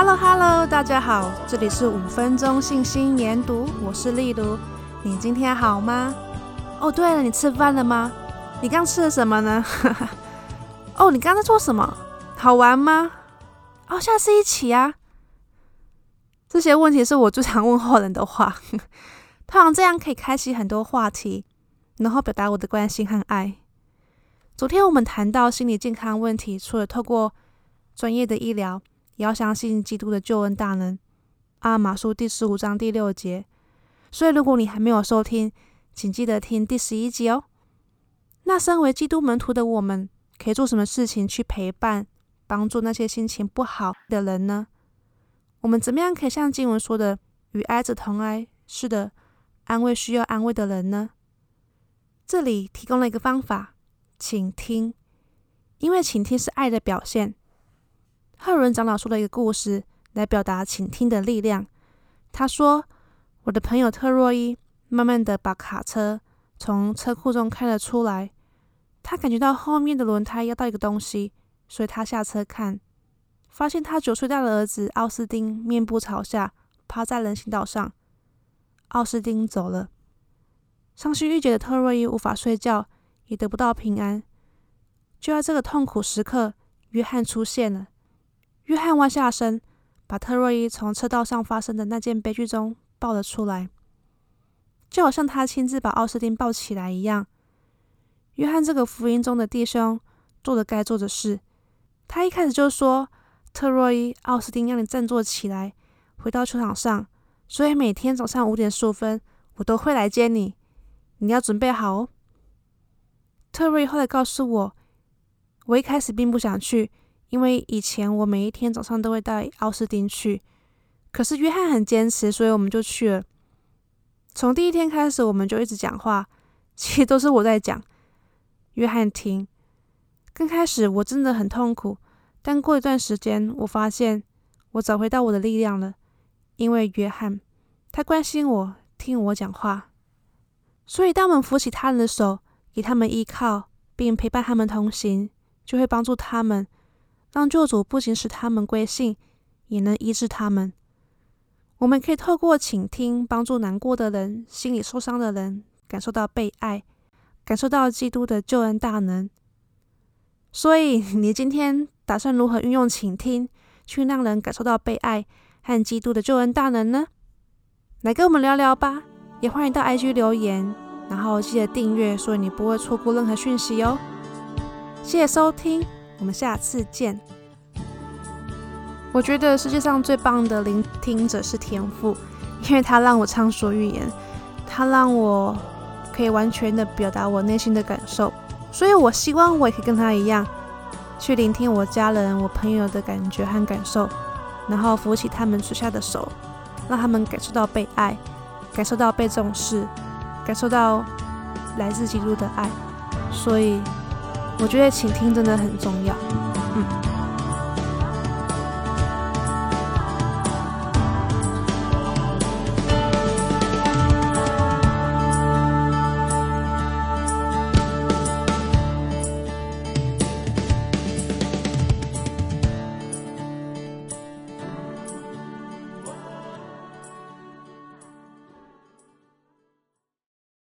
Hello Hello，大家好，这里是五分钟信心研读，我是丽如。你今天好吗？哦，对了，你吃饭了吗？你刚吃了什么呢？哦，你刚在做什么？好玩吗？哦，下次一起啊。这些问题是我最常问候人的话，通常这样可以开启很多话题，然后表达我的关心和爱。昨天我们谈到心理健康问题，除了透过专业的医疗，也要相信基督的救恩大能。阿玛书第十五章第六节。所以，如果你还没有收听，请记得听第十一集哦。那身为基督门徒的我们，可以做什么事情去陪伴、帮助那些心情不好的人呢？我们怎么样可以像经文说的，与哀者同哀，是的，安慰需要安慰的人呢？这里提供了一个方法，倾听，因为倾听是爱的表现。赫伦长老说了一个故事来表达倾听的力量。他说。我的朋友特洛伊慢慢的把卡车从车库中开了出来，他感觉到后面的轮胎压到一个东西，所以他下车看，发现他九岁大的儿子奥斯丁面部朝下趴在人行道上。奥斯丁走了，伤心欲绝的特洛伊无法睡觉，也得不到平安。就在这个痛苦时刻，约翰出现了。约翰弯下身，把特洛伊从车道上发生的那件悲剧中。抱了出来，就好像他亲自把奥斯汀抱起来一样。约翰这个福音中的弟兄做了该做的事。他一开始就说：“特洛伊，奥斯汀让你振作起来，回到球场上。所以每天早上五点十五分，我都会来接你。你要准备好哦。”特洛伊后来告诉我，我一开始并不想去，因为以前我每一天早上都会带奥斯丁去。可是约翰很坚持，所以我们就去了。从第一天开始，我们就一直讲话，其实都是我在讲，约翰听。刚开始我真的很痛苦，但过一段时间，我发现我找回到我的力量了，因为约翰，他关心我，听我讲话。所以，当我们扶起他人的手，给他们依靠，并陪伴他们同行，就会帮助他们，让救主不仅使他们归信，也能医治他们。我们可以透过倾听，帮助难过的人、心里受伤的人感受到被爱，感受到基督的救恩大能。所以，你今天打算如何运用倾听，去让人感受到被爱和基督的救恩大能呢？来跟我们聊聊吧！也欢迎到 IG 留言，然后记得订阅，所以你不会错过任何讯息哦。谢谢收听，我们下次见。我觉得世界上最棒的聆听者是天父，因为他让我畅所欲言，他让我可以完全的表达我内心的感受，所以我希望我也可以跟他一样，去聆听我家人、我朋友的感觉和感受，然后扶起他们垂下的手，让他们感受到被爱，感受到被重视，感受到来自基督的爱，所以我觉得倾听真的很重要。